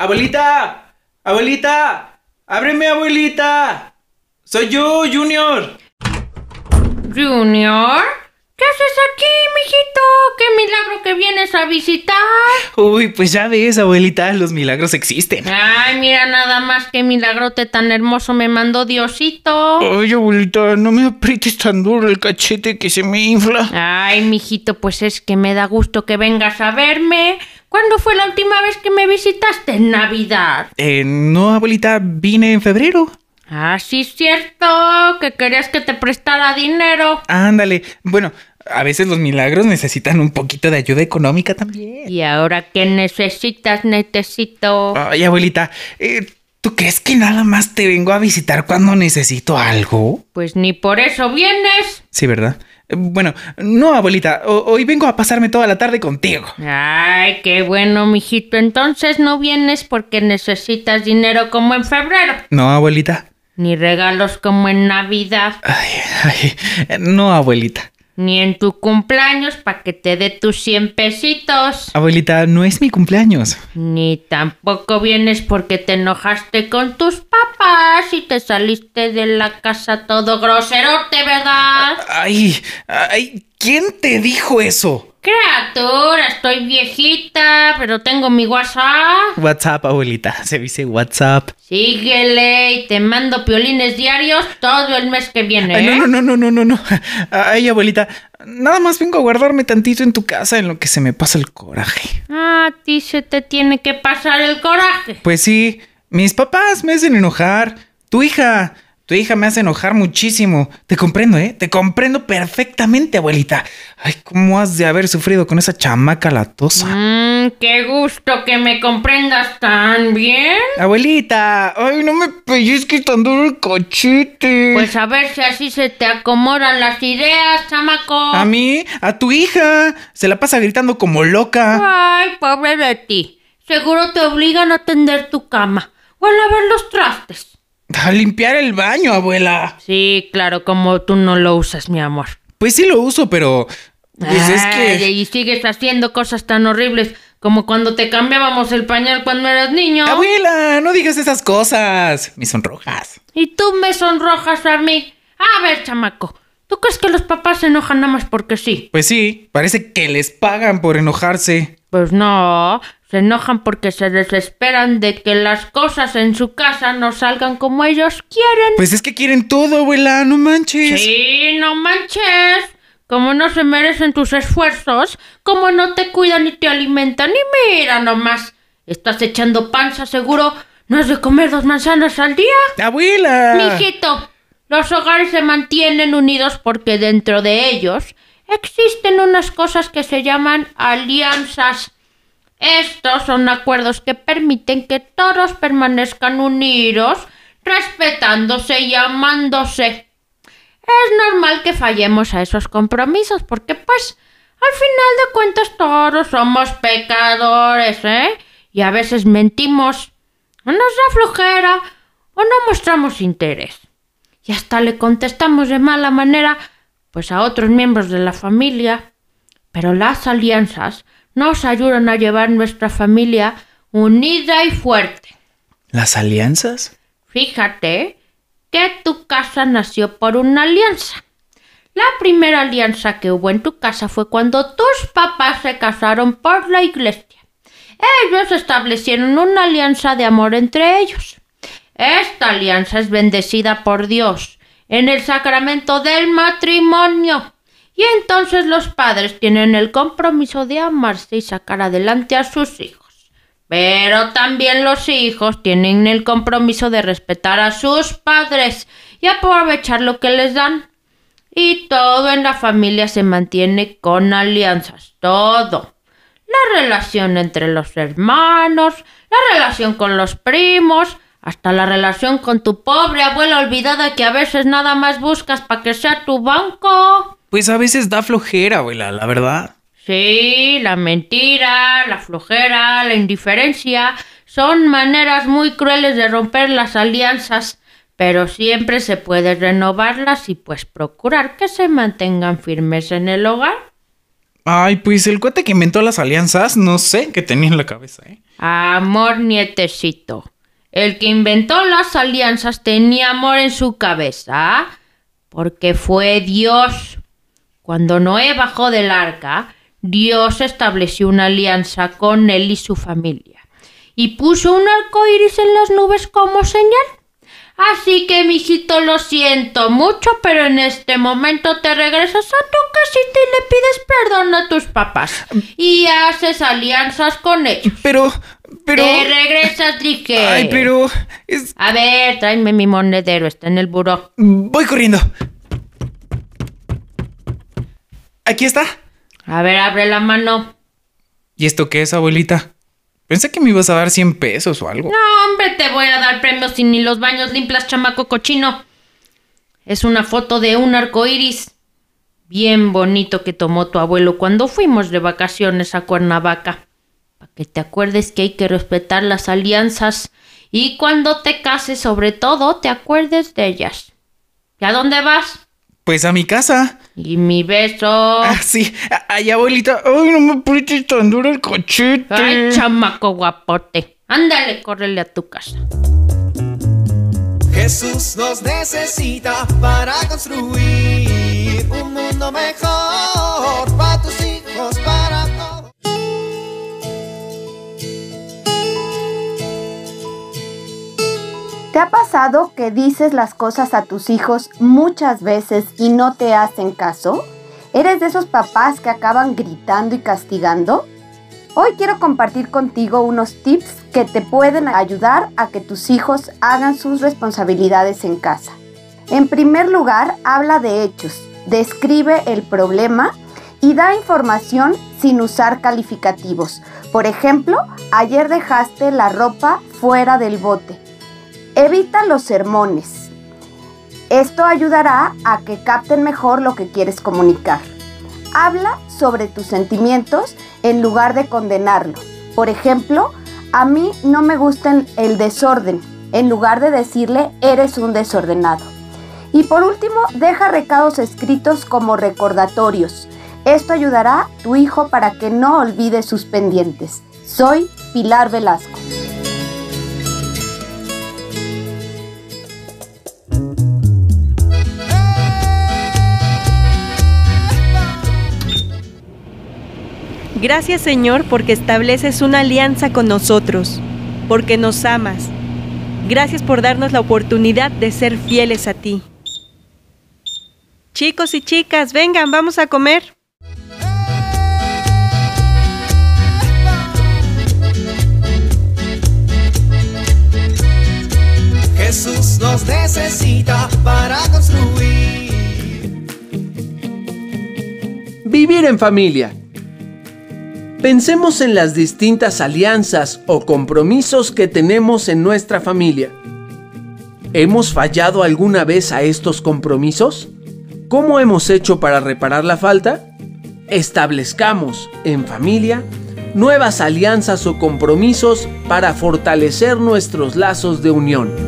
¡Abuelita! ¡Abuelita! ¡Ábreme, abuelita! ¡Soy yo, Junior! Junior, ¿qué haces aquí, mijito? ¡Qué milagro que vienes a visitar! Uy, pues ya ves, abuelita, los milagros existen. Ay, mira nada más qué milagrote tan hermoso me mandó Diosito. Ay, abuelita, no me aprietes tan duro el cachete que se me infla. Ay, mijito, pues es que me da gusto que vengas a verme. ¿Cuándo fue la última vez que me visitaste en Navidad? Eh, no, abuelita, vine en febrero. Ah, sí, es cierto, que querías que te prestara dinero. Ándale. Bueno, a veces los milagros necesitan un poquito de ayuda económica también. ¿Y ahora qué necesitas, necesito? Ay, abuelita, eh, ¿tú crees que nada más te vengo a visitar cuando necesito algo? Pues ni por eso vienes. Sí, ¿verdad? Bueno, no, abuelita, ho- hoy vengo a pasarme toda la tarde contigo. Ay, qué bueno, mijito. Entonces no vienes porque necesitas dinero como en febrero, No, abuelita. ni regalos como en Navidad, Ay, ay, no, abuelita. Ni en tu cumpleaños para que te dé tus 100 pesitos. Abuelita, no es mi cumpleaños. Ni tampoco vienes porque te enojaste con tus papás y te saliste de la casa todo groserote, ¿verdad? Ay, ay, ¿quién te dijo eso? Criatura, estoy viejita, pero tengo mi WhatsApp. WhatsApp, abuelita. Se dice WhatsApp. Síguele y te mando piolines diarios todo el mes que viene. Ay, ¿eh? no, no, no, no, no, no. Ay, abuelita, nada más vengo a guardarme tantito en tu casa en lo que se me pasa el coraje. A ti se te tiene que pasar el coraje. Pues sí, mis papás me hacen enojar. Tu hija, tu hija me hace enojar muchísimo. Te comprendo, ¿eh? Te comprendo perfectamente, abuelita. Ay, ¿cómo has de haber sufrido con esa chamaca latosa? Mmm, qué gusto que me comprendas tan bien. Abuelita, ay, no me pellizques tan duro el cachete. Pues a ver si así se te acomodan las ideas, chamaco. a mí, a tu hija, se la pasa gritando como loca. Ay, pobre de ti. Seguro te obligan a tender tu cama o a lavar los trastes. A limpiar el baño, abuela. Sí, claro, como tú no lo usas, mi amor. Pues sí lo uso, pero. Pues es que. Y sigues haciendo cosas tan horribles como cuando te cambiábamos el pañal cuando eras niño. Abuela, no digas esas cosas. Me sonrojas. Y tú me sonrojas a mí. A ver, chamaco, ¿tú crees que los papás se enojan nada más porque sí? Pues sí, parece que les pagan por enojarse. Pues no, se enojan porque se desesperan de que las cosas en su casa no salgan como ellos quieren. Pues es que quieren todo, abuela, no manches. Sí, no manches. Como no se merecen tus esfuerzos, como no te cuidan ni te alimentan, y mira nomás. Estás echando panza, seguro. ¿No has de comer dos manzanas al día? Abuela. Mijito, los hogares se mantienen unidos porque dentro de ellos existen unas cosas que se llaman alianzas. Estos son acuerdos que permiten que todos permanezcan unidos, respetándose y amándose. Es normal que fallemos a esos compromisos porque pues al final de cuentas todos somos pecadores, ¿eh? Y a veces mentimos, o nos da flojera, o no mostramos interés. Y hasta le contestamos de mala manera, pues a otros miembros de la familia. Pero las alianzas nos ayudan a llevar nuestra familia unida y fuerte. ¿Las alianzas? Fíjate que tu casa nació por una alianza. La primera alianza que hubo en tu casa fue cuando tus papás se casaron por la iglesia. Ellos establecieron una alianza de amor entre ellos. Esta alianza es bendecida por Dios en el sacramento del matrimonio. Y entonces los padres tienen el compromiso de amarse y sacar adelante a sus hijos. Pero también los hijos tienen el compromiso de respetar a sus padres y aprovechar lo que les dan. Y todo en la familia se mantiene con alianzas, todo. La relación entre los hermanos, la relación con los primos, hasta la relación con tu pobre abuela olvidada que a veces nada más buscas para que sea tu banco. Pues a veces da flojera, abuela, la verdad. Sí, la mentira, la flojera, la indiferencia son maneras muy crueles de romper las alianzas, pero siempre se puede renovarlas y pues procurar que se mantengan firmes en el hogar. Ay, pues el cuate que inventó las alianzas, no sé qué tenía en la cabeza, ¿eh? Amor, nietecito. El que inventó las alianzas tenía amor en su cabeza, porque fue Dios. Cuando Noé bajó del arca, Dios estableció una alianza con él y su familia, y puso un arco iris en las nubes como señal. Así que, mijito, lo siento mucho, pero en este momento te regresas a tu casita y le pides perdón a tus papás. Y haces alianzas con ellos. Pero, pero... Te regresas, dije. Ay, pero... Es... A ver, tráeme mi monedero, está en el buró. Voy corriendo. Aquí está. A ver, abre la mano. ¿Y esto qué es, abuelita? Pensé que me ibas a dar 100 pesos o algo. No, hombre, te voy a dar premios si ni los baños limpias, chamaco cochino. Es una foto de un arco iris. Bien bonito que tomó tu abuelo cuando fuimos de vacaciones a Cuernavaca. Para que te acuerdes que hay que respetar las alianzas y cuando te cases, sobre todo, te acuerdes de ellas. ¿Y a dónde vas? Pues a mi casa. Y mi beso. Ah, sí. Ay, abuelita. Ay, no me aprietes tan duro el cochete. Ay, chamaco guapote. Ándale, córrele a tu casa. Jesús nos necesita para construir un mundo mejor para tus hijos, ¿Te ha pasado que dices las cosas a tus hijos muchas veces y no te hacen caso? ¿Eres de esos papás que acaban gritando y castigando? Hoy quiero compartir contigo unos tips que te pueden ayudar a que tus hijos hagan sus responsabilidades en casa. En primer lugar, habla de hechos, describe el problema y da información sin usar calificativos. Por ejemplo, ayer dejaste la ropa fuera del bote. Evita los sermones. Esto ayudará a que capten mejor lo que quieres comunicar. Habla sobre tus sentimientos en lugar de condenarlo. Por ejemplo, a mí no me gusta el desorden, en lugar de decirle eres un desordenado. Y por último, deja recados escritos como recordatorios. Esto ayudará a tu hijo para que no olvide sus pendientes. Soy Pilar Velasco. Gracias Señor porque estableces una alianza con nosotros, porque nos amas. Gracias por darnos la oportunidad de ser fieles a ti. Chicos y chicas, vengan, vamos a comer. Jesús nos necesita para construir. Vivir en familia. Pensemos en las distintas alianzas o compromisos que tenemos en nuestra familia. ¿Hemos fallado alguna vez a estos compromisos? ¿Cómo hemos hecho para reparar la falta? Establezcamos en familia nuevas alianzas o compromisos para fortalecer nuestros lazos de unión.